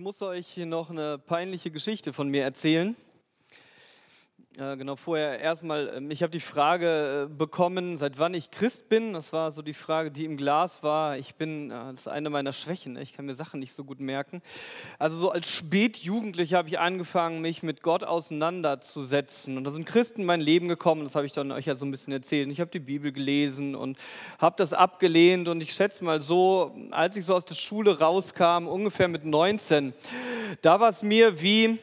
muss euch noch eine peinliche Geschichte von mir erzählen. Genau, vorher erstmal, ähm, ich habe die Frage äh, bekommen, seit wann ich Christ bin. Das war so die Frage, die im Glas war. Ich bin, äh, das ist eine meiner Schwächen, ne? ich kann mir Sachen nicht so gut merken. Also so als Spätjugendlicher habe ich angefangen, mich mit Gott auseinanderzusetzen. Und da sind Christen in mein Leben gekommen, das habe ich dann euch ja so ein bisschen erzählt. Ich habe die Bibel gelesen und habe das abgelehnt. Und ich schätze mal so, als ich so aus der Schule rauskam, ungefähr mit 19, da war es mir wie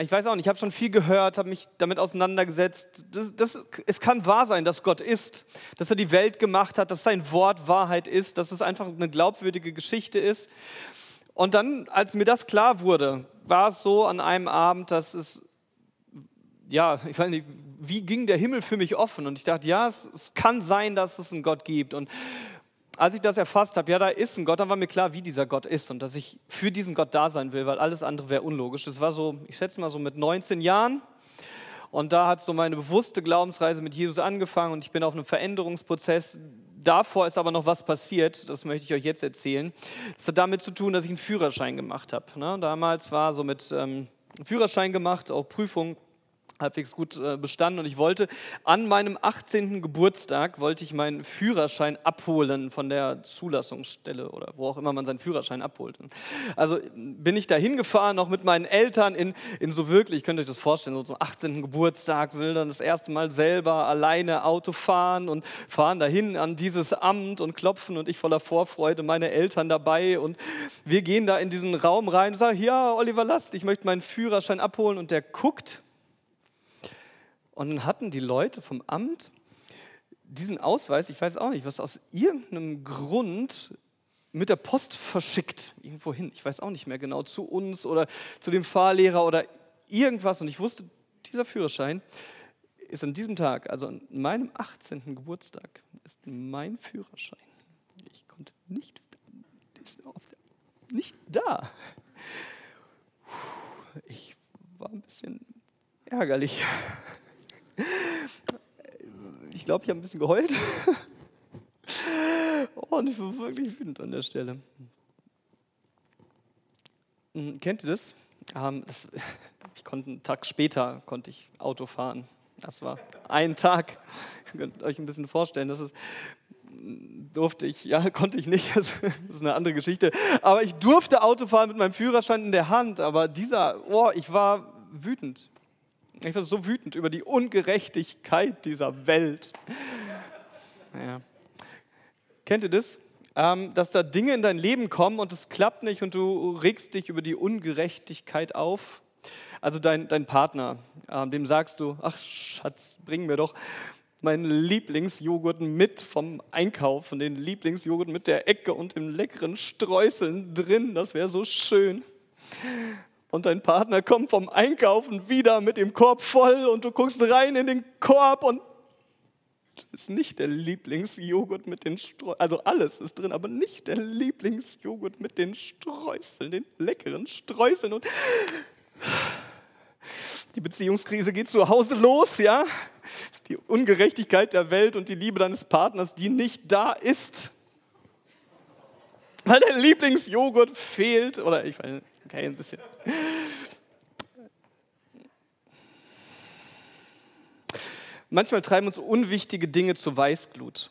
ich weiß auch nicht, ich habe schon viel gehört, habe mich damit auseinandergesetzt. Das, das, es kann wahr sein, dass Gott ist, dass er die Welt gemacht hat, dass sein Wort Wahrheit ist, dass es einfach eine glaubwürdige Geschichte ist. Und dann, als mir das klar wurde, war es so an einem Abend, dass es, ja, ich weiß nicht, wie ging der Himmel für mich offen? Und ich dachte, ja, es, es kann sein, dass es einen Gott gibt. Und als ich das erfasst habe, ja, da ist ein Gott, dann war mir klar, wie dieser Gott ist und dass ich für diesen Gott da sein will, weil alles andere wäre unlogisch. Das war so, ich schätze mal so mit 19 Jahren. Und da hat so meine bewusste Glaubensreise mit Jesus angefangen und ich bin auf einem Veränderungsprozess. Davor ist aber noch was passiert, das möchte ich euch jetzt erzählen. Das hat damit zu tun, dass ich einen Führerschein gemacht habe. Ne? Damals war so mit ähm, Führerschein gemacht, auch Prüfung halbwegs gut äh, bestanden und ich wollte an meinem 18. Geburtstag wollte ich meinen Führerschein abholen von der Zulassungsstelle oder wo auch immer man seinen Führerschein abholt. Also bin ich da hingefahren, noch mit meinen Eltern in, in so wirklich, könnt ihr euch das vorstellen, so zum 18. Geburtstag, will dann das erste Mal selber alleine Auto fahren und fahren dahin an dieses Amt und klopfen und ich voller Vorfreude, meine Eltern dabei und wir gehen da in diesen Raum rein und sagen, ja, Oliver Last, ich möchte meinen Führerschein abholen und der guckt und dann hatten die Leute vom Amt diesen Ausweis, ich weiß auch nicht, was aus irgendeinem Grund mit der Post verschickt, irgendwo hin. Ich weiß auch nicht mehr genau, zu uns oder zu dem Fahrlehrer oder irgendwas. Und ich wusste, dieser Führerschein ist an diesem Tag, also an meinem 18. Geburtstag, ist mein Führerschein. Ich konnte nicht, nicht da. Ich war ein bisschen ärgerlich. Ich glaube, ich habe ein bisschen geheult. Und ich war wirklich wütend an der Stelle. Hm, kennt ihr das? Ähm, das? Ich konnte einen Tag später konnte ich Auto fahren. Das war ein Tag. Ihr könnt euch ein bisschen vorstellen, das ist, durfte ich, ja, konnte ich nicht, das ist eine andere Geschichte. Aber ich durfte Auto fahren mit meinem Führerschein in der Hand. Aber dieser, oh, ich war wütend. Ich war so wütend über die Ungerechtigkeit dieser Welt. Ja. Kennt ihr das? Ähm, dass da Dinge in dein Leben kommen und es klappt nicht und du regst dich über die Ungerechtigkeit auf. Also dein, dein Partner, ähm, dem sagst du, ach Schatz, bring mir doch meinen Lieblingsjoghurt mit vom Einkauf und den Lieblingsjoghurt mit der Ecke und dem leckeren Streuseln drin, das wäre so schön und dein Partner kommt vom Einkaufen wieder mit dem Korb voll und du guckst rein in den Korb und ist nicht der Lieblingsjoghurt mit den Streuseln, also alles ist drin, aber nicht der Lieblingsjoghurt mit den Streuseln, den leckeren Streuseln und die Beziehungskrise geht zu Hause los, ja? Die Ungerechtigkeit der Welt und die Liebe deines Partners, die nicht da ist. Weil der Lieblingsjoghurt fehlt oder ich weiß Okay, ein bisschen. Manchmal treiben uns unwichtige Dinge zur Weißglut.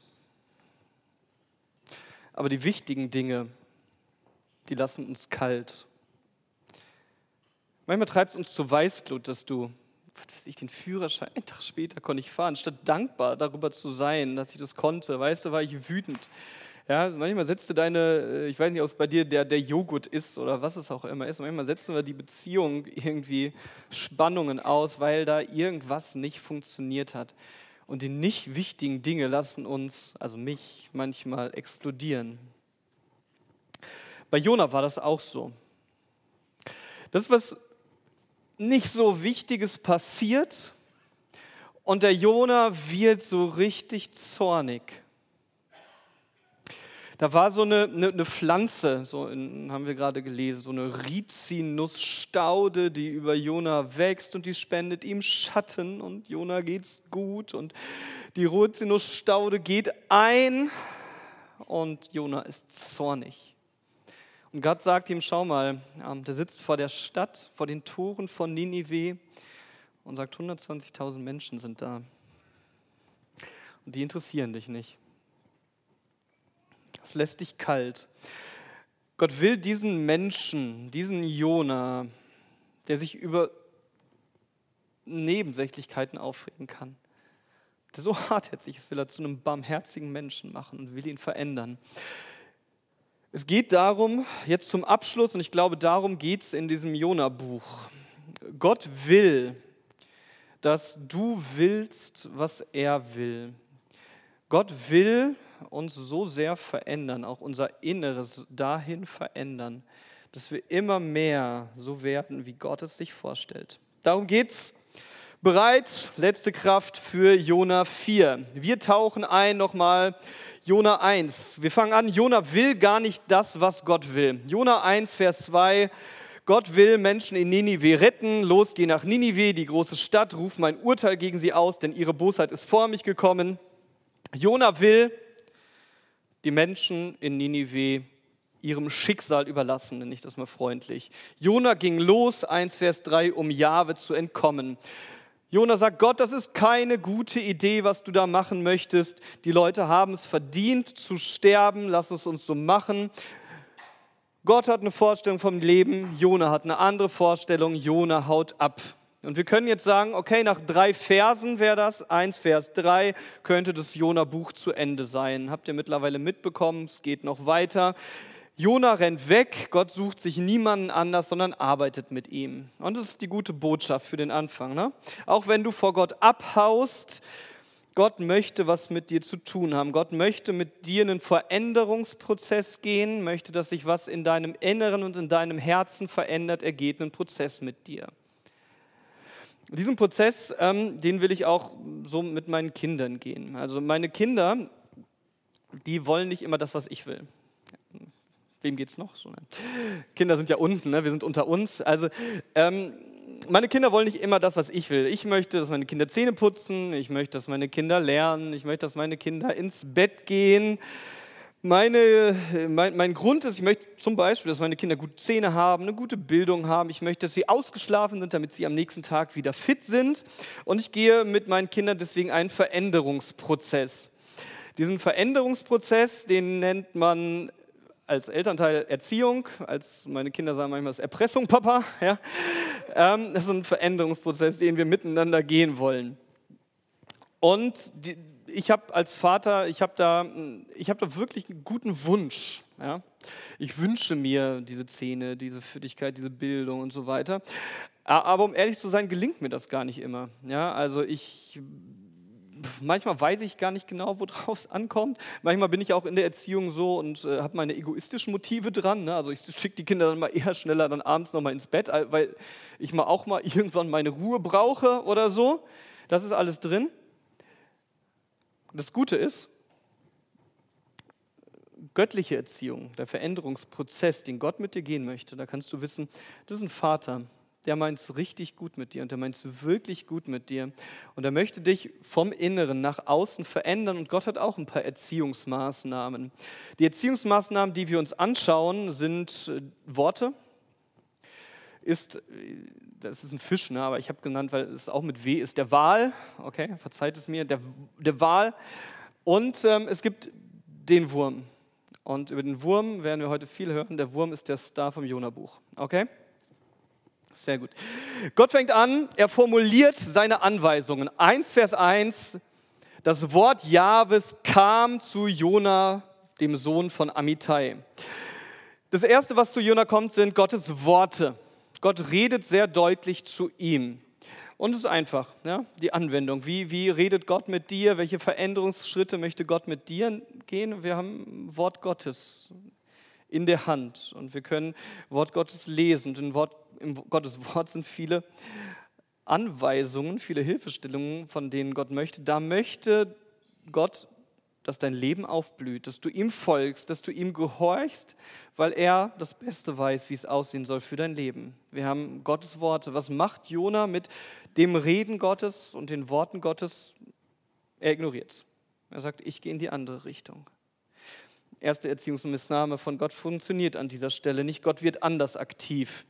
Aber die wichtigen Dinge, die lassen uns kalt. Manchmal treibt es uns zur Weißglut, dass du, was weiß ich, den Führerschein, einen Tag später konnte ich fahren, statt dankbar darüber zu sein, dass ich das konnte. Weißt du, war ich wütend. Ja, manchmal setzt du deine, äh, ich weiß nicht, ob es bei dir der, der Joghurt ist oder was es auch immer ist, manchmal setzen wir die Beziehung irgendwie Spannungen aus, weil da irgendwas nicht funktioniert hat. Und die nicht wichtigen Dinge lassen uns, also mich, manchmal explodieren. Bei Jona war das auch so. Das, was nicht so Wichtiges passiert und der Jona wird so richtig zornig. Da war so eine, eine, eine Pflanze, so in, haben wir gerade gelesen, so eine Rizinusstaude, die über Jona wächst und die spendet ihm Schatten und Jona geht's gut und die Rizinusstaude geht ein und Jona ist zornig. Und Gott sagt ihm, schau mal, ähm, der sitzt vor der Stadt, vor den Toren von Ninive und sagt, 120.000 Menschen sind da. Und die interessieren dich nicht. Lässt dich kalt. Gott will diesen Menschen, diesen Jona, der sich über Nebensächlichkeiten aufregen kann, der so hartherzig ist, will er zu einem barmherzigen Menschen machen und will ihn verändern. Es geht darum, jetzt zum Abschluss, und ich glaube, darum geht es in diesem Jona-Buch. Gott will, dass du willst, was er will. Gott will uns so sehr verändern, auch unser Inneres dahin verändern, dass wir immer mehr so werden, wie Gott es sich vorstellt. Darum geht's. Bereit, letzte Kraft für Jona 4. Wir tauchen ein nochmal Jona 1. Wir fangen an, Jona will gar nicht das, was Gott will. Jona 1, Vers 2. Gott will Menschen in Ninive retten. Los, geh nach Ninive, die große Stadt, ruf mein Urteil gegen sie aus, denn ihre Bosheit ist vor mich gekommen. Jona will die Menschen in Ninive ihrem Schicksal überlassen, nenne ich das mal freundlich. Jona ging los, 1 Vers 3, um Jahwe zu entkommen. Jona sagt, Gott, das ist keine gute Idee, was du da machen möchtest. Die Leute haben es verdient zu sterben, lass es uns so machen. Gott hat eine Vorstellung vom Leben, Jona hat eine andere Vorstellung, Jona haut ab. Und wir können jetzt sagen, okay, nach drei Versen wäre das, eins Vers drei, könnte das Jona-Buch zu Ende sein. Habt ihr mittlerweile mitbekommen, es geht noch weiter. Jona rennt weg, Gott sucht sich niemanden anders, sondern arbeitet mit ihm. Und das ist die gute Botschaft für den Anfang. Ne? Auch wenn du vor Gott abhaust, Gott möchte was mit dir zu tun haben. Gott möchte mit dir einen Veränderungsprozess gehen, möchte, dass sich was in deinem Inneren und in deinem Herzen verändert. Er geht einen Prozess mit dir. Diesen Prozess, ähm, den will ich auch so mit meinen Kindern gehen. Also meine Kinder, die wollen nicht immer das, was ich will. Wem geht's noch? So, ne? Kinder sind ja unten, ne? wir sind unter uns. Also ähm, meine Kinder wollen nicht immer das, was ich will. Ich möchte, dass meine Kinder Zähne putzen. Ich möchte, dass meine Kinder lernen. Ich möchte, dass meine Kinder ins Bett gehen. Meine, mein, mein, Grund ist, ich möchte zum Beispiel, dass meine Kinder gute Zähne haben, eine gute Bildung haben. Ich möchte, dass sie ausgeschlafen sind, damit sie am nächsten Tag wieder fit sind. Und ich gehe mit meinen Kindern deswegen einen Veränderungsprozess. Diesen Veränderungsprozess, den nennt man als Elternteil Erziehung, als meine Kinder sagen manchmal das Erpressung, Papa. Ja. Ähm, das ist ein Veränderungsprozess, den wir miteinander gehen wollen. Und die, ich habe als Vater, ich habe da, hab da wirklich einen guten Wunsch. Ja? Ich wünsche mir diese Zähne, diese Füttigkeit, diese Bildung und so weiter. Aber um ehrlich zu sein, gelingt mir das gar nicht immer. Ja? Also ich manchmal weiß ich gar nicht genau, worauf es ankommt. Manchmal bin ich auch in der Erziehung so und äh, habe meine egoistischen Motive dran. Ne? Also ich schicke die Kinder dann mal eher schneller dann abends nochmal ins Bett, weil ich mal auch mal irgendwann meine Ruhe brauche oder so. Das ist alles drin. Das Gute ist, göttliche Erziehung, der Veränderungsprozess, den Gott mit dir gehen möchte, da kannst du wissen, das ist ein Vater, der meint es richtig gut mit dir und der meint es wirklich gut mit dir. Und er möchte dich vom Inneren nach außen verändern und Gott hat auch ein paar Erziehungsmaßnahmen. Die Erziehungsmaßnahmen, die wir uns anschauen, sind äh, Worte. Ist, äh, das ist ein Fisch, ne? aber ich habe genannt, weil es auch mit W ist, der Wal. Okay, verzeiht es mir, der, der Wal. Und ähm, es gibt den Wurm. Und über den Wurm werden wir heute viel hören. Der Wurm ist der Star vom Jona-Buch. Okay? Sehr gut. Gott fängt an, er formuliert seine Anweisungen. 1 Vers 1, das Wort Jahwes kam zu Jona, dem Sohn von Amittai. Das erste, was zu Jona kommt, sind Gottes Worte. Gott redet sehr deutlich zu ihm. Und es ist einfach, ja, die Anwendung. Wie, wie redet Gott mit dir? Welche Veränderungsschritte möchte Gott mit dir gehen? Wir haben Wort Gottes in der Hand und wir können Wort Gottes lesen. Und Wort im Gottes Wort sind viele Anweisungen, viele Hilfestellungen, von denen Gott möchte. Da möchte Gott, dass dein Leben aufblüht, dass du ihm folgst, dass du ihm gehorchst, weil er das Beste weiß, wie es aussehen soll für dein Leben. Wir haben Gottes Worte. Was macht Jona mit dem Reden Gottes und den Worten Gottes? Er ignoriert es. Er sagt, ich gehe in die andere Richtung. Erste Erziehungsmissnahme von Gott funktioniert an dieser Stelle nicht. Gott wird anders aktiv.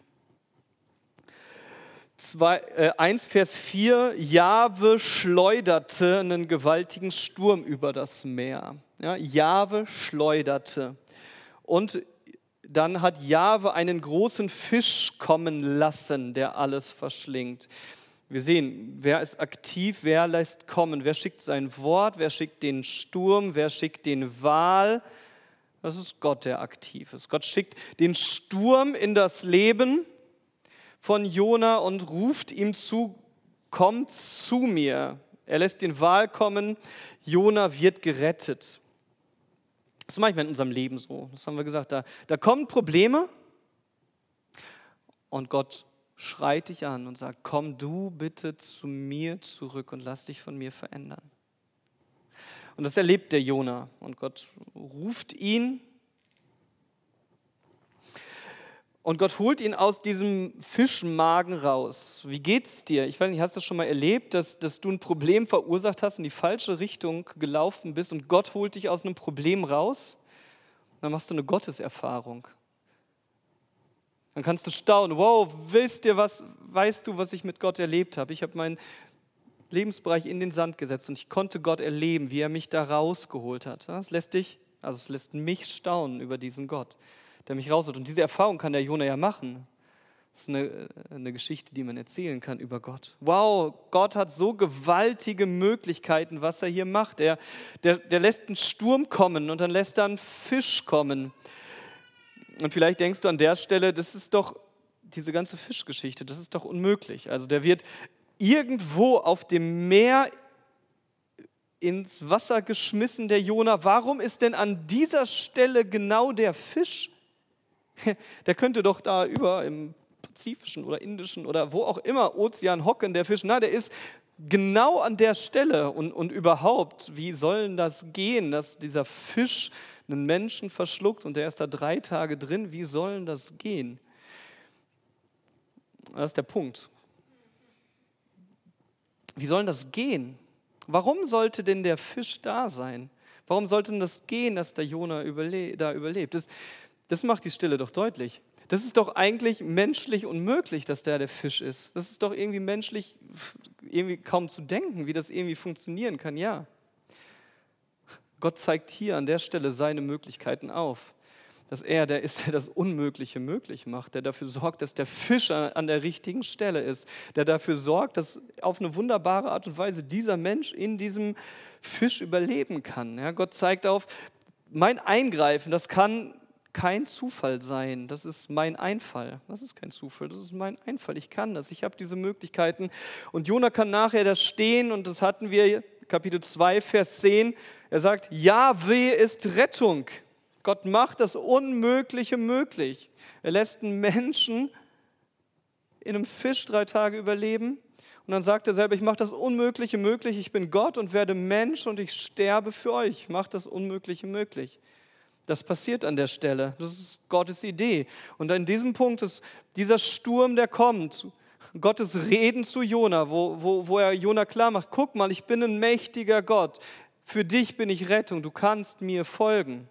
2, äh, 1 Vers 4, Jahwe schleuderte einen gewaltigen Sturm über das Meer. Ja, Jahwe schleuderte. Und dann hat Jahwe einen großen Fisch kommen lassen, der alles verschlingt. Wir sehen, wer ist aktiv, wer lässt kommen, wer schickt sein Wort, wer schickt den Sturm, wer schickt den Wal. Das ist Gott, der aktiv ist. Gott schickt den Sturm in das Leben von Jona und ruft ihm zu, komm zu mir. Er lässt den Wal kommen, Jona wird gerettet. Das ist manchmal in unserem Leben so. Das haben wir gesagt. Da, da kommen Probleme und Gott schreit dich an und sagt, komm du bitte zu mir zurück und lass dich von mir verändern. Und das erlebt der Jona und Gott ruft ihn und Gott holt ihn aus diesem Fischmagen raus. Wie geht's dir? Ich weiß nicht, hast du das schon mal erlebt, dass, dass du ein Problem verursacht hast, in die falsche Richtung gelaufen bist und Gott holt dich aus einem Problem raus? Dann machst du eine Gotteserfahrung. Dann kannst du staunen, wow, wisst ihr was, weißt du, was ich mit Gott erlebt habe? Ich habe meinen Lebensbereich in den Sand gesetzt und ich konnte Gott erleben, wie er mich da rausgeholt hat. Das lässt dich, also es lässt mich staunen über diesen Gott der mich rausholt. Und diese Erfahrung kann der Jona ja machen. Das ist eine, eine Geschichte, die man erzählen kann über Gott. Wow, Gott hat so gewaltige Möglichkeiten, was er hier macht. Er, der, der lässt einen Sturm kommen und dann lässt er einen Fisch kommen. Und vielleicht denkst du an der Stelle, das ist doch diese ganze Fischgeschichte, das ist doch unmöglich. Also der wird irgendwo auf dem Meer ins Wasser geschmissen, der Jona. Warum ist denn an dieser Stelle genau der Fisch? Der könnte doch da über im Pazifischen oder Indischen oder wo auch immer Ozean hocken, der Fisch. Na, der ist genau an der Stelle. Und, und überhaupt, wie soll das gehen, dass dieser Fisch einen Menschen verschluckt und der ist da drei Tage drin? Wie soll das gehen? Das ist der Punkt. Wie soll das gehen? Warum sollte denn der Fisch da sein? Warum sollte denn das gehen, dass der Jona überle da überlebt? Das, das macht die Stille doch deutlich. Das ist doch eigentlich menschlich unmöglich, dass der der Fisch ist. Das ist doch irgendwie menschlich irgendwie kaum zu denken, wie das irgendwie funktionieren kann. Ja. Gott zeigt hier an der Stelle seine Möglichkeiten auf. Dass er der ist, der das Unmögliche möglich macht, der dafür sorgt, dass der Fisch an der richtigen Stelle ist, der dafür sorgt, dass auf eine wunderbare Art und Weise dieser Mensch in diesem Fisch überleben kann. Ja, Gott zeigt auf, mein Eingreifen, das kann kein Zufall sein. Das ist mein Einfall. Das ist kein Zufall, das ist mein Einfall. Ich kann das, ich habe diese Möglichkeiten. Und Jona kann nachher da stehen und das hatten wir, Kapitel 2, Vers 10. Er sagt, Jahwe ist Rettung. Gott macht das Unmögliche möglich. Er lässt einen Menschen in einem Fisch drei Tage überleben. Und dann sagt er selber, ich mache das Unmögliche möglich. Ich bin Gott und werde Mensch und ich sterbe für euch. Ich mache das Unmögliche möglich. Das passiert an der Stelle. Das ist Gottes Idee. Und an diesem Punkt ist dieser Sturm, der kommt, Gottes Reden zu Jona, wo, wo, wo er Jona klar macht, guck mal, ich bin ein mächtiger Gott. Für dich bin ich Rettung. Du kannst mir folgen.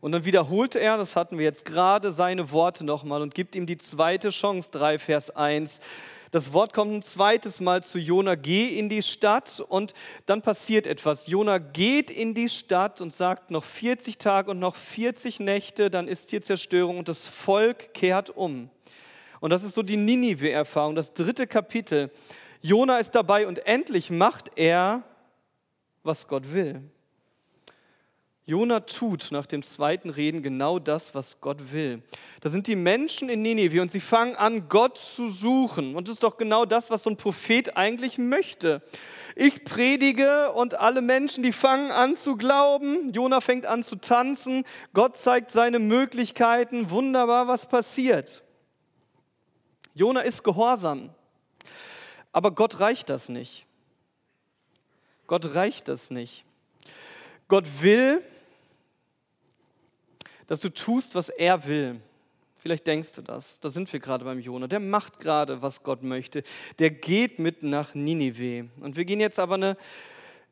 Und dann wiederholt er, das hatten wir jetzt gerade, seine Worte nochmal und gibt ihm die zweite Chance, 3 Vers 1. Das Wort kommt ein zweites Mal zu Jona, geh in die Stadt und dann passiert etwas. Jona geht in die Stadt und sagt noch 40 Tage und noch 40 Nächte, dann ist hier Zerstörung und das Volk kehrt um. Und das ist so die Ninive-Erfahrung, das dritte Kapitel. Jona ist dabei und endlich macht er, was Gott will. Jona tut nach dem zweiten Reden genau das, was Gott will. Da sind die Menschen in Ninive und sie fangen an, Gott zu suchen. Und das ist doch genau das, was so ein Prophet eigentlich möchte. Ich predige und alle Menschen, die fangen an zu glauben. Jona fängt an zu tanzen. Gott zeigt seine Möglichkeiten. Wunderbar, was passiert. Jona ist gehorsam. Aber Gott reicht das nicht. Gott reicht das nicht. Gott will, dass du tust, was er will. Vielleicht denkst du das. Da sind wir gerade beim Jona. Der macht gerade, was Gott möchte. Der geht mit nach Ninive. Und wir gehen jetzt aber eine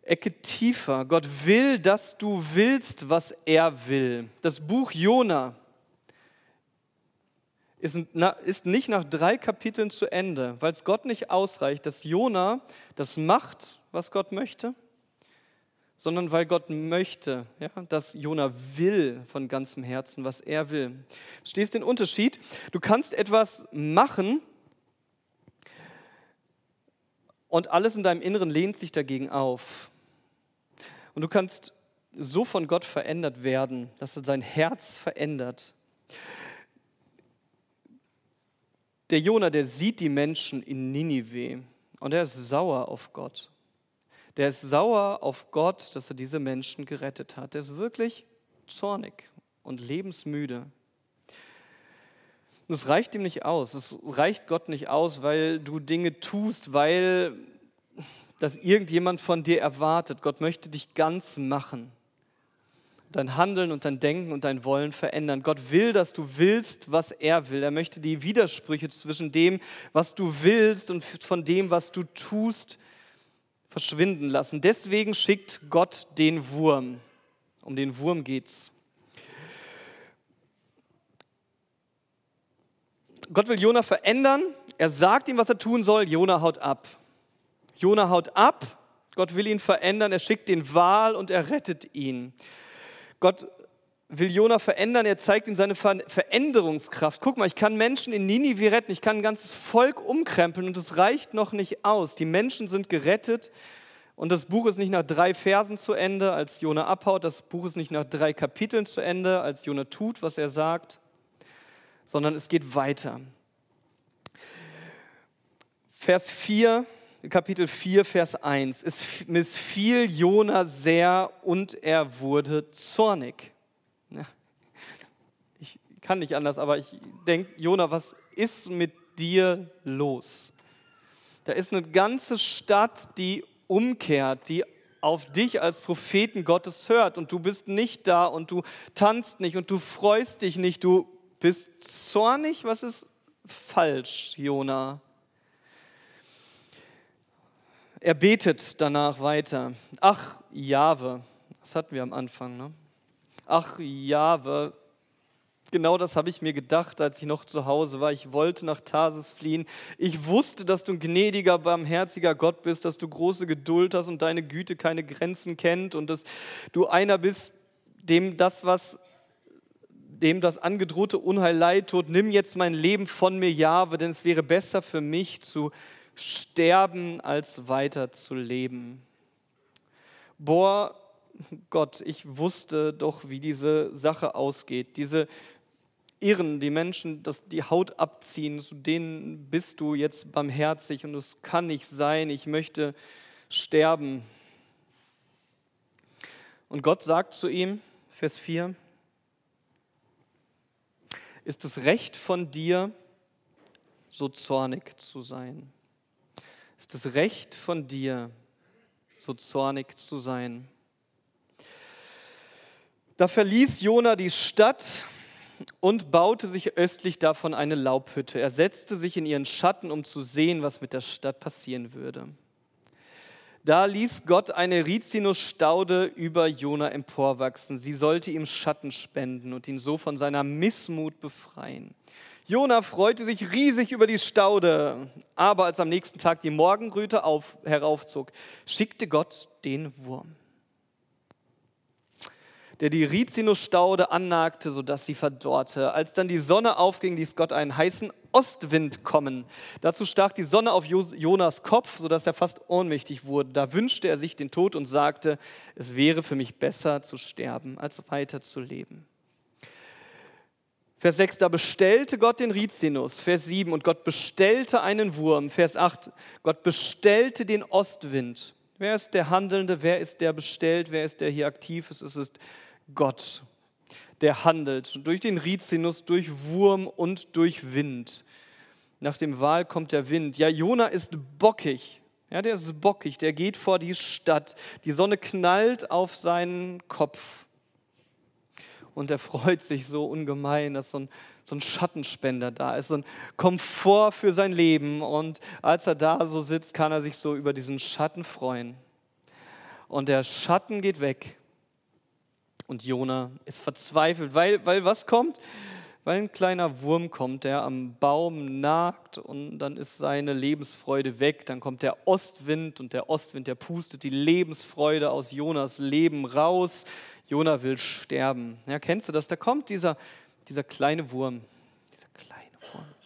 Ecke tiefer. Gott will, dass du willst, was er will. Das Buch Jona ist, nicht nach drei Kapiteln zu Ende, weil es Gott nicht ausreicht, dass Jona das macht, was Gott möchte, sondern weil Gott möchte, ja, dass Jona will von ganzem Herzen, was er will. Stehst den Unterschied? Du kannst etwas machen und alles in deinem Inneren lehnt sich dagegen auf. Und du kannst so von Gott verändert werden, dass er sein Herz verändert. Der Jona, der sieht die Menschen in Ninive und er ist sauer auf Gott. Der ist sauer auf Gott, dass er diese Menschen gerettet hat. Der ist wirklich zornig und lebensmüde. Das reicht ihm nicht aus. Es reicht Gott nicht aus, weil du Dinge tust, weil das irgendjemand von dir erwartet. Gott möchte dich ganz machen. Dein Handeln und dein Denken und dein Wollen verändern. Gott will, dass du willst, was er will. Er möchte die Widersprüche zwischen dem, was du willst und von dem, was du tust, verschwinden lassen. Deswegen schickt Gott den Wurm. Um den Wurm geht's. Gott will Jona verändern. Er sagt ihm, was er tun soll. Jona haut ab. Jona haut ab. Gott will ihn verändern. Er schickt den Wal und er rettet ihn. Gott will Jona verändern, er zeigt ihm seine Veränderungskraft. Guck mal, ich kann Menschen in Ninive retten, ich kann ein ganzes Volk umkrempeln und es reicht noch nicht aus. Die Menschen sind gerettet und das Buch ist nicht nach drei Versen zu Ende, als Jona abhaut. Das Buch ist nicht nach drei Kapiteln zu Ende, als Jona tut, was er sagt, sondern es geht weiter. Vers 4, Kapitel 4, Vers 1. Es missfiel Jona sehr und er wurde zornig. Kann nicht anders, aber ich denke, Jona, was ist mit dir los? Da ist eine ganze Stadt, die umkehrt, die auf dich als Propheten Gottes hört und du bist nicht da und du tanzt nicht und du freust dich nicht, du bist zornig. Was ist falsch, Jona? Er betet danach weiter. Ach, Jahwe, das hatten wir am Anfang, ne? ach Jahwe, genau das habe ich mir gedacht, als ich noch zu Hause war. Ich wollte nach Tarsis fliehen. Ich wusste, dass du ein gnädiger, barmherziger Gott bist, dass du große Geduld hast und deine Güte keine Grenzen kennt und dass du einer bist, dem das, was dem das angedrohte Unheil leid tut, nimm jetzt mein Leben von mir, Jahwe, denn es wäre besser für mich zu sterben, als weiter zu leben. Boah, Gott, ich wusste doch, wie diese Sache ausgeht. Diese Irren, die Menschen, dass die Haut abziehen, zu denen bist du jetzt barmherzig und es kann nicht sein, ich möchte sterben. Und Gott sagt zu ihm, Vers 4, ist es recht von dir, so zornig zu sein? Ist es recht von dir, so zornig zu sein? Da verließ Jona die Stadt und baute sich östlich davon eine Laubhütte. Er setzte sich in ihren Schatten, um zu sehen, was mit der Stadt passieren würde. Da ließ Gott eine Rizinusstaude über Jona emporwachsen. Sie sollte ihm Schatten spenden und ihn so von seiner Missmut befreien. Jona freute sich riesig über die Staude, aber als am nächsten Tag die Morgenröte auf, heraufzog, schickte Gott den Wurm der die Rizinusstaude annagte, sodass sie verdorrte. Als dann die Sonne aufging, ließ Gott einen heißen Ostwind kommen. Dazu stach die Sonne auf Jonas Kopf, sodass er fast ohnmächtig wurde. Da wünschte er sich den Tod und sagte, es wäre für mich besser zu sterben, als weiter zu leben. Vers 6, da bestellte Gott den Rizinus. Vers 7, und Gott bestellte einen Wurm. Vers 8, Gott bestellte den Ostwind. Wer ist der Handelnde? Wer ist der bestellt? Wer ist der hier aktiv ist? Es ist Gott, der handelt. Durch den Rizinus, durch Wurm und durch Wind. Nach dem Wahl kommt der Wind. Ja, Jona ist bockig. Ja, der ist bockig, der geht vor die Stadt. Die Sonne knallt auf seinen Kopf. Und er freut sich so ungemein, dass so ein, so ein Schattenspender da ist, so ein Komfort für sein Leben. Und als er da so sitzt, kann er sich so über diesen Schatten freuen. und der Schatten geht weg. Und Jona ist verzweifelt, weil, weil was kommt? Weil ein kleiner Wurm kommt, der am Baum nagt und dann ist seine Lebensfreude weg. Dann kommt der Ostwind und der Ostwind, der pustet die Lebensfreude aus Jonas Leben raus. Jona will sterben. Ja, kennst du das? Da kommt dieser, dieser kleine Wurm, dieser kleine Wurm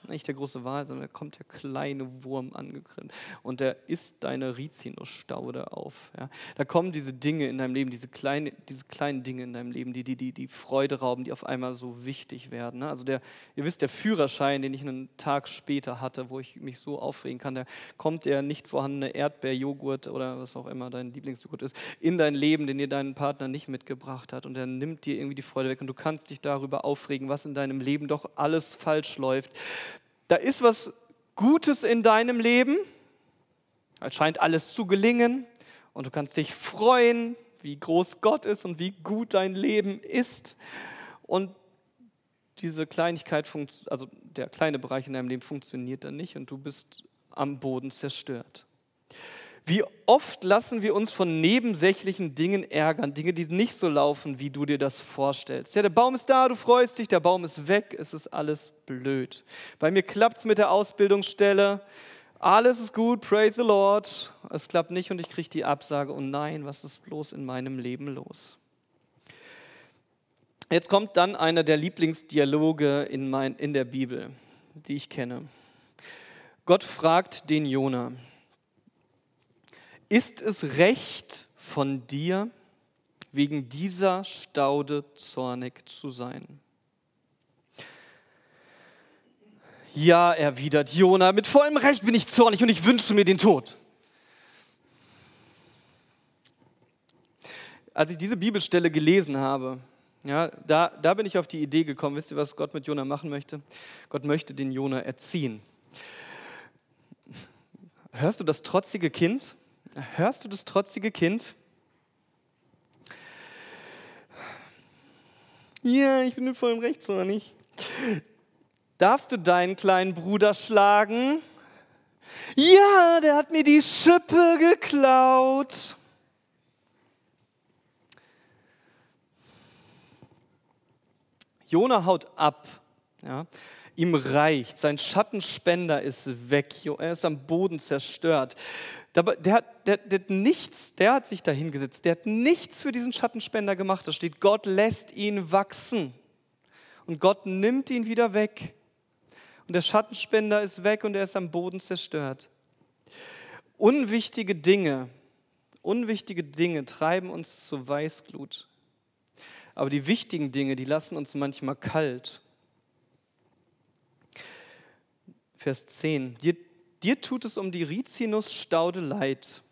nicht der große Wal, sondern da kommt der kleine Wurm angegrinnt und der isst deine Rizinusstaude auf. Ja. Da kommen diese Dinge in deinem Leben, diese, kleine, diese kleinen Dinge in deinem Leben, die, die, die, die Freude rauben, die auf einmal so wichtig werden. Ne. Also der, ihr wisst, der Führerschein, den ich einen Tag später hatte, wo ich mich so aufregen kann, da kommt der nicht vorhandene Erdbeerjoghurt oder was auch immer dein Lieblingsjoghurt ist, in dein Leben, den dir dein Partner nicht mitgebracht hat und der nimmt dir irgendwie die Freude weg und du kannst dich darüber aufregen, was in deinem Leben doch alles falsch läuft da ist was Gutes in deinem Leben, es scheint alles zu gelingen und du kannst dich freuen, wie groß Gott ist und wie gut dein Leben ist. Und diese Kleinigkeit, also der kleine Bereich in deinem Leben funktioniert dann nicht und du bist am Boden zerstört. Wie oft lassen wir uns von nebensächlichen Dingen ärgern, Dinge, die nicht so laufen, wie du dir das vorstellst. Ja, der Baum ist da, du freust dich, der Baum ist weg, es ist alles blöd. Bei mir klappt es mit der Ausbildungsstelle, alles ist gut, praise the Lord. Es klappt nicht und ich kriege die Absage, oh nein, was ist bloß in meinem Leben los? Jetzt kommt dann einer der Lieblingsdialoge in, mein, in der Bibel, die ich kenne. Gott fragt den Jona, ist es recht von dir, wegen dieser Staude zornig zu sein? Ja, erwidert Jona, mit vollem Recht bin ich zornig und ich wünsche mir den Tod. Als ich diese Bibelstelle gelesen habe, ja, da, da bin ich auf die Idee gekommen, wisst ihr, was Gott mit Jona machen möchte? Gott möchte den Jona erziehen. Hörst du das trotzige Kind? Hörst du das trotzige Kind? Ja, ich bin voll im Recht, oder nicht? Darfst du deinen kleinen Bruder schlagen? Ja, der hat mir die Schippe geklaut. Jona haut ab. Ja. Ihm reicht, sein Schattenspender ist weg, er ist am Boden zerstört. Der, der, der, der, nichts, der hat sich da hingesetzt, der hat nichts für diesen Schattenspender gemacht. Da steht, Gott lässt ihn wachsen und Gott nimmt ihn wieder weg. Und der Schattenspender ist weg und er ist am Boden zerstört. Unwichtige Dinge, unwichtige Dinge treiben uns zur Weißglut. Aber die wichtigen Dinge, die lassen uns manchmal kalt. Vers 10. Dir, dir tut es um die Rizinusstaude leid,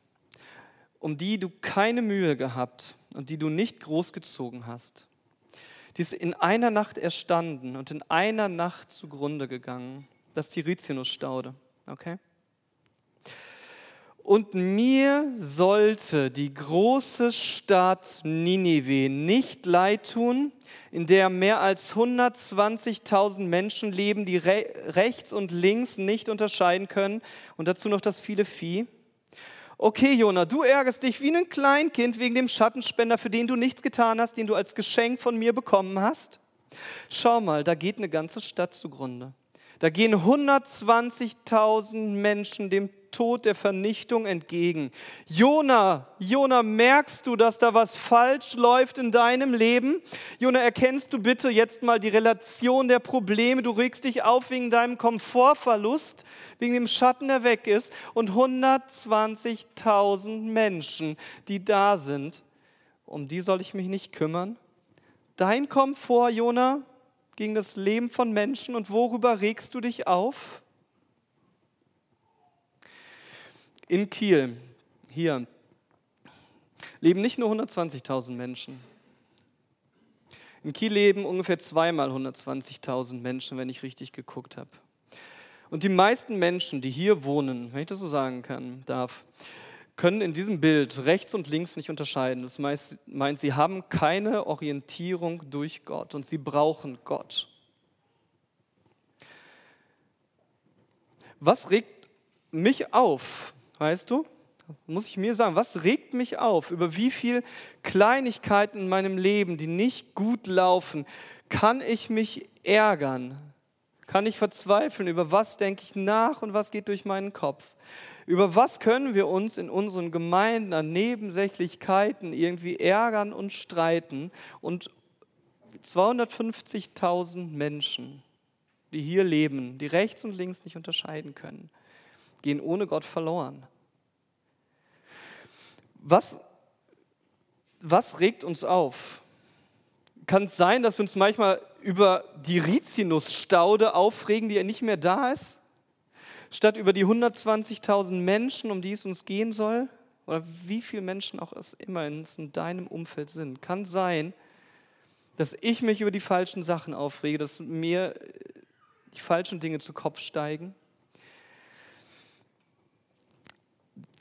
um die du keine Mühe gehabt und die du nicht großgezogen hast. Die ist in einer Nacht erstanden und in einer Nacht zugrunde gegangen. Das ist die Rizinusstaude. Okay? Und mir sollte die große Stadt Ninive nicht leid tun, in der mehr als 120.000 Menschen leben, die re rechts und links nicht unterscheiden können und dazu noch das viele Vieh. Okay, Jona, du ärgerst dich wie ein Kleinkind wegen dem Schattenspender, für den du nichts getan hast, den du als Geschenk von mir bekommen hast. Schau mal, da geht eine ganze Stadt zugrunde. Da gehen 120.000 Menschen dem Tod der Vernichtung entgegen. Jona, Jona, merkst du, dass da was falsch läuft in deinem Leben? Jona, erkennst du bitte jetzt mal die Relation der Probleme? Du regst dich auf wegen deinem Komfortverlust, wegen dem Schatten, der weg ist und 120.000 Menschen, die da sind. Um die soll ich mich nicht kümmern? Dein Komfort, Jona, gegen das Leben von Menschen und worüber regst du dich auf? In Kiel, hier, leben nicht nur 120.000 Menschen. In Kiel leben ungefähr zweimal 120.000 Menschen, wenn ich richtig geguckt habe. Und die meisten Menschen, die hier wohnen, wenn ich das so sagen kann, darf, können in diesem Bild rechts und links nicht unterscheiden. Das meint, sie haben keine Orientierung durch Gott und sie brauchen Gott. Was regt mich auf, weißt du? muss ich mir sagen, was regt mich auf? Über wie viele Kleinigkeiten in meinem Leben, die nicht gut laufen, kann ich mich ärgern? Kann ich verzweifeln? Über was denke ich nach und was geht durch meinen Kopf? Über was können wir uns in unseren Gemeinden an Nebensächlichkeiten irgendwie ärgern und streiten? Und 250.000 Menschen, die hier leben, die rechts und links nicht unterscheiden können, gehen ohne Gott verloren. Was, was regt uns auf? Kann es sein, dass wir uns manchmal über die Rizinusstaude aufregen, die ja nicht mehr da ist? Statt über die 120.000 Menschen, um die es uns gehen soll? Oder wie viele Menschen auch es immer in deinem Umfeld sind? Kann sein, dass ich mich über die falschen Sachen aufrege, dass mir die falschen Dinge zu Kopf steigen?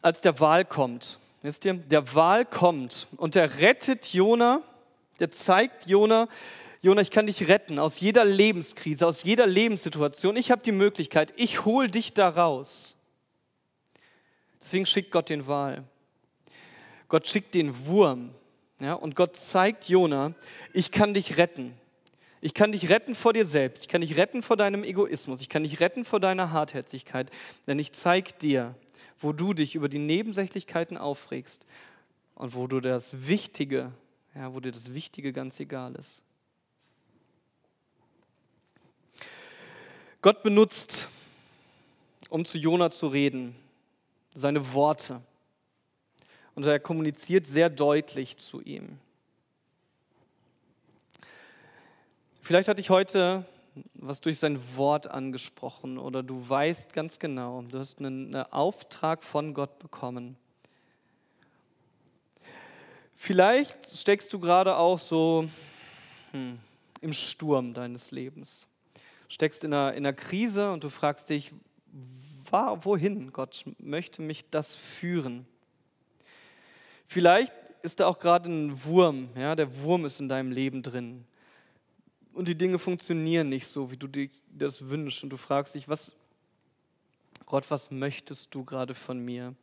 Als der Wahl kommt, Wisst ihr, der Wahl kommt und der rettet Jona, der zeigt Jona, Jona, ich kann dich retten aus jeder Lebenskrise, aus jeder Lebenssituation. Ich habe die Möglichkeit, ich hole dich da raus. Deswegen schickt Gott den Wahl. Gott schickt den Wurm. Ja, und Gott zeigt Jona, ich kann dich retten. Ich kann dich retten vor dir selbst. Ich kann dich retten vor deinem Egoismus. Ich kann dich retten vor deiner Hartherzigkeit. Denn ich zeige dir, wo du dich über die Nebensächlichkeiten aufregst und wo du das Wichtige, ja, wo dir das Wichtige ganz egal ist. Gott benutzt, um zu Jona zu reden, seine Worte. Und er kommuniziert sehr deutlich zu ihm. Vielleicht hatte ich heute was durch sein Wort angesprochen oder du weißt ganz genau, du hast einen, Auftrag von Gott bekommen. Vielleicht steckst du gerade auch so hm, im Sturm deines Lebens. Steckst in einer, in einer Krise und du fragst dich, wohin Gott möchte mich das führen? Vielleicht ist da auch gerade ein Wurm, ja, der Wurm ist in deinem Leben drin und die Dinge funktionieren nicht so, wie du dir das wünschst und du fragst dich, was, Gott, was möchtest du gerade von mir?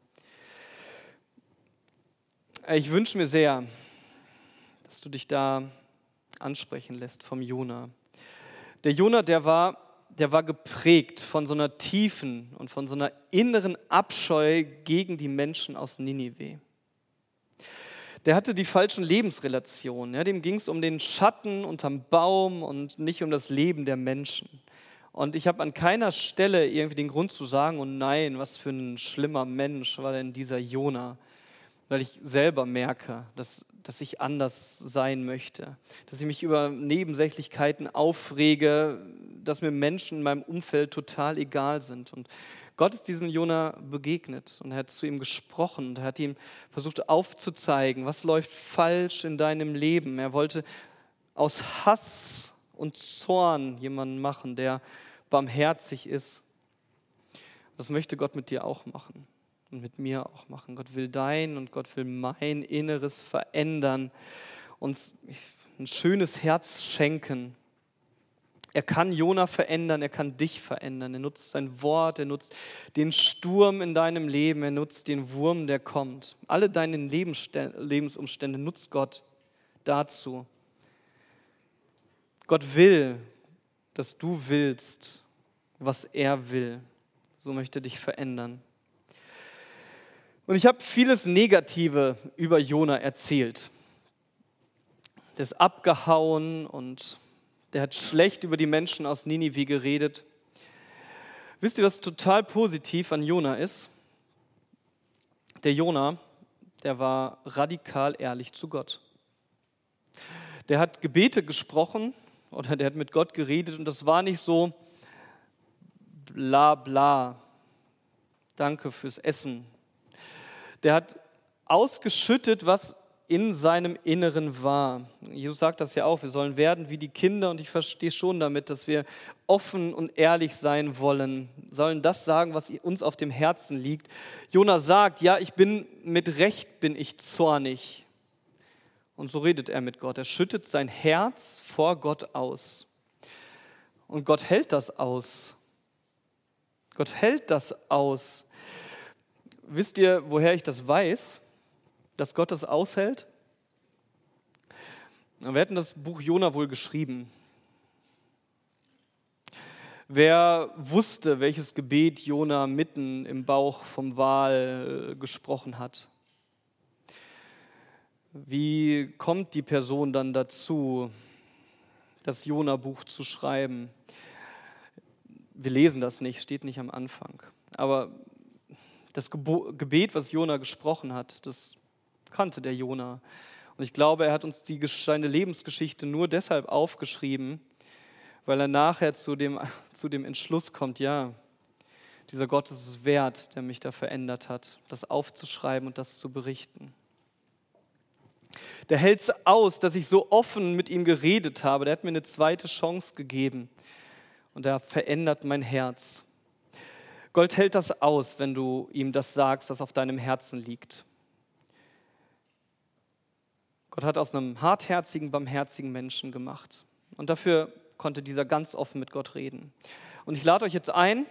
Ich wünsche mir sehr, dass du dich da ansprechen lässt vom Jona. Der Jona, der war, der war geprägt von so einer tiefen und von so einer inneren Abscheu gegen die Menschen aus Ninive der hatte die falschen Lebensrelationen. Ja, dem ging es um den Schatten unterm Baum und nicht um das Leben der Menschen. Und ich habe an keiner Stelle irgendwie den Grund zu sagen, oh nein, was für ein schlimmer Mensch war denn dieser Jona, weil ich selber merke, dass, dass ich anders sein möchte, dass ich mich über Nebensächlichkeiten aufrege, dass mir Menschen in meinem Umfeld total egal sind. Und Gott ist diesem Jona begegnet und hat zu ihm gesprochen und hat ihm versucht aufzuzeigen, was läuft falsch in deinem Leben. Er wollte aus Hass und Zorn jemanden machen, der barmherzig ist. Das möchte Gott mit dir auch machen und mit mir auch machen. Gott will dein und Gott will mein Inneres verändern, uns ein schönes Herz schenken er kann Jona verändern, er kann dich verändern. Er nutzt sein Wort, er nutzt den Sturm in deinem Leben, er nutzt den Wurm, der kommt. Alle deine Lebensumstände nutzt Gott dazu. Gott will, dass du willst, was er will. So möchte er dich verändern. Und ich habe vieles Negative über Jona erzählt. Der ist abgehauen und der hat schlecht über die Menschen aus Ninive geredet. Wisst ihr, was total positiv an Jona ist? Der Jona, der war radikal ehrlich zu Gott. Der hat Gebete gesprochen oder der hat mit Gott geredet und das war nicht so bla bla, danke fürs Essen. Der hat ausgeschüttet, was in seinem Inneren war. Jesus sagt das ja auch, wir sollen werden wie die Kinder und ich verstehe schon damit, dass wir offen und ehrlich sein wollen, sollen das sagen, was uns auf dem Herzen liegt. Jona sagt, ja, ich bin mit Recht bin ich zornig. Und so redet er mit Gott. Er schüttet sein Herz vor Gott aus. Und Gott hält das aus. Gott hält das aus wisst ihr, woher ich das weiß, dass Gott das aushält? Wir hätten das Buch Jona wohl geschrieben. Wer wusste, welches Gebet Jona mitten im Bauch vom Wal äh, gesprochen hat? Wie kommt die Person dann dazu, das Jona-Buch zu schreiben? Wir lesen das nicht, steht nicht am Anfang. Aber das Gebet, was Jona gesprochen hat, das kannte der Jona. Und ich glaube, er hat uns die, seine Lebensgeschichte nur deshalb aufgeschrieben, weil er nachher zu dem, zu dem Entschluss kommt, ja, dieser Gott ist es wert, der mich da verändert hat, das aufzuschreiben und das zu berichten. Der hält es aus, dass ich so offen mit ihm geredet habe. Der hat mir eine zweite Chance gegeben und er verändert mein Herz. Gott hält das aus, wenn du ihm das sagst, was auf deinem Herzen liegt. Gott hat aus einem hartherzigen, barmherzigen Menschen gemacht. Und dafür konnte dieser ganz offen mit Gott reden. Und ich lade euch jetzt ein,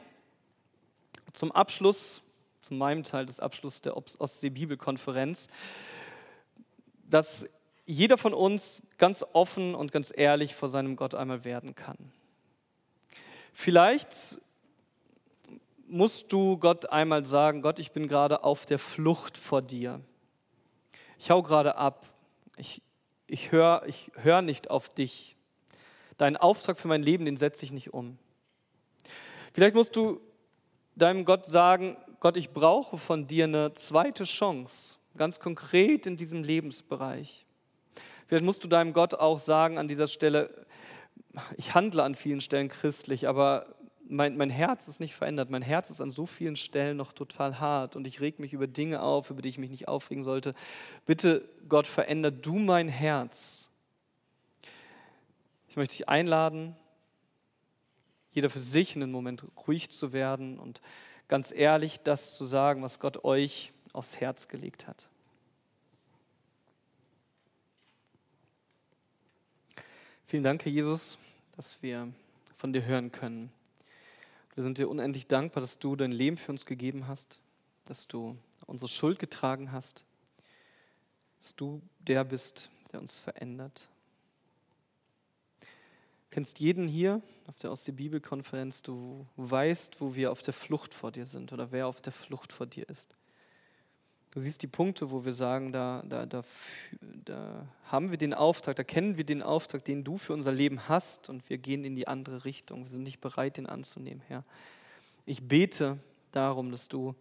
zum Abschluss, zu meinem Teil des Abschlusses der Ostsee-Bibelkonferenz, dass jeder von uns ganz offen und ganz ehrlich vor seinem Gott einmal werden kann. Vielleicht musst du Gott einmal sagen, Gott, ich bin gerade auf der Flucht vor dir. Ich hau gerade ab ich, ich höre ich hör nicht auf dich. Deinen Auftrag für mein Leben, den setze ich nicht um. Vielleicht musst du deinem Gott sagen, Gott, ich brauche von dir eine zweite Chance, ganz konkret in diesem Lebensbereich. Vielleicht musst du deinem Gott auch sagen an dieser Stelle, ich handle an vielen Stellen christlich, aber mein, mein Herz ist nicht verändert. Mein Herz ist an so vielen Stellen noch total hart und ich reg mich über Dinge auf, über die ich mich nicht aufregen sollte. Bitte, Gott, veränder du mein Herz. Ich möchte dich einladen, jeder für sich in den Moment ruhig zu werden und ganz ehrlich das zu sagen, was Gott euch aufs Herz gelegt hat. Vielen Dank, Herr Jesus, dass wir von dir hören können. Wir sind dir unendlich dankbar, dass du dein Leben für uns gegeben hast, dass du unsere Schuld getragen hast, dass du der bist, der uns verändert. Du kennst jeden hier auf der Aus der Bibelkonferenz, du weißt, wo wir auf der Flucht vor dir sind oder wer auf der Flucht vor dir ist. Du siehst die Punkte, wo wir sagen, da, da, da, da haben wir den Auftrag, da kennen wir den Auftrag, den du für unser Leben hast und wir gehen in die andere Richtung. Wir sind nicht bereit, den anzunehmen, Herr. Ich bete darum, dass du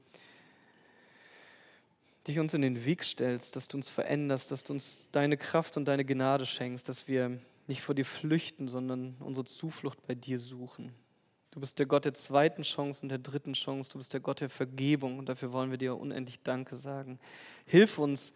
dich uns in den Weg stellst, dass du uns veränderst, dass du uns deine Kraft und deine Gnade schenkst, dass wir nicht vor dir flüchten, sondern unsere Zuflucht bei dir suchen. Du bist der Gott der zweiten Chance und der dritten Chance. Du bist der Gott der Vergebung und dafür wollen wir dir unendlich Danke sagen. Hilf uns,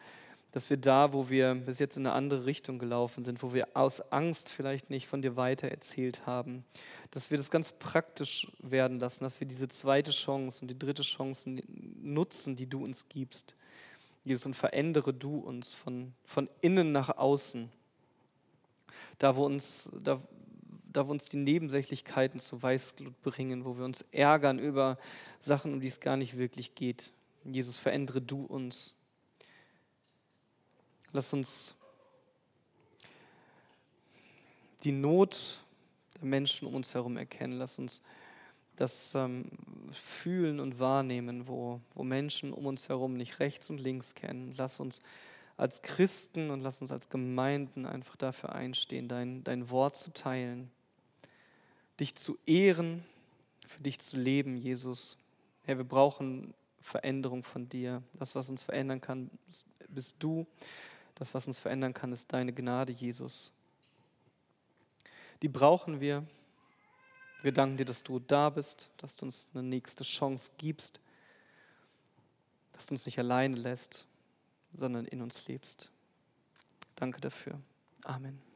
dass wir da, wo wir bis jetzt in eine andere Richtung gelaufen sind, wo wir aus Angst vielleicht nicht von dir weiter erzählt haben, dass wir das ganz praktisch werden lassen, dass wir diese zweite Chance und die dritte Chance nutzen, die du uns gibst. Jesus, und verändere du uns von, von innen nach außen. Da, wo uns, da, da wo uns die Nebensächlichkeiten zu Weißglut bringen, wo wir uns ärgern über Sachen, um die es gar nicht wirklich geht. Jesus, verändere du uns. Lass uns die Not der Menschen um uns herum erkennen. Lass uns das ähm, fühlen und wahrnehmen, wo, wo Menschen um uns herum nicht rechts und links kennen. Lass uns als Christen und lass uns als Gemeinden einfach dafür einstehen, dein, dein Wort zu teilen dich zu ehren, für dich zu leben, Jesus. Herr, wir brauchen Veränderung von dir. Das, was uns verändern kann, bist du. Das, was uns verändern kann, ist deine Gnade, Jesus. Die brauchen wir. Wir danken dir, dass du da bist, dass du uns eine nächste Chance gibst, dass du uns nicht alleine lässt, sondern in uns lebst. Danke dafür. Amen.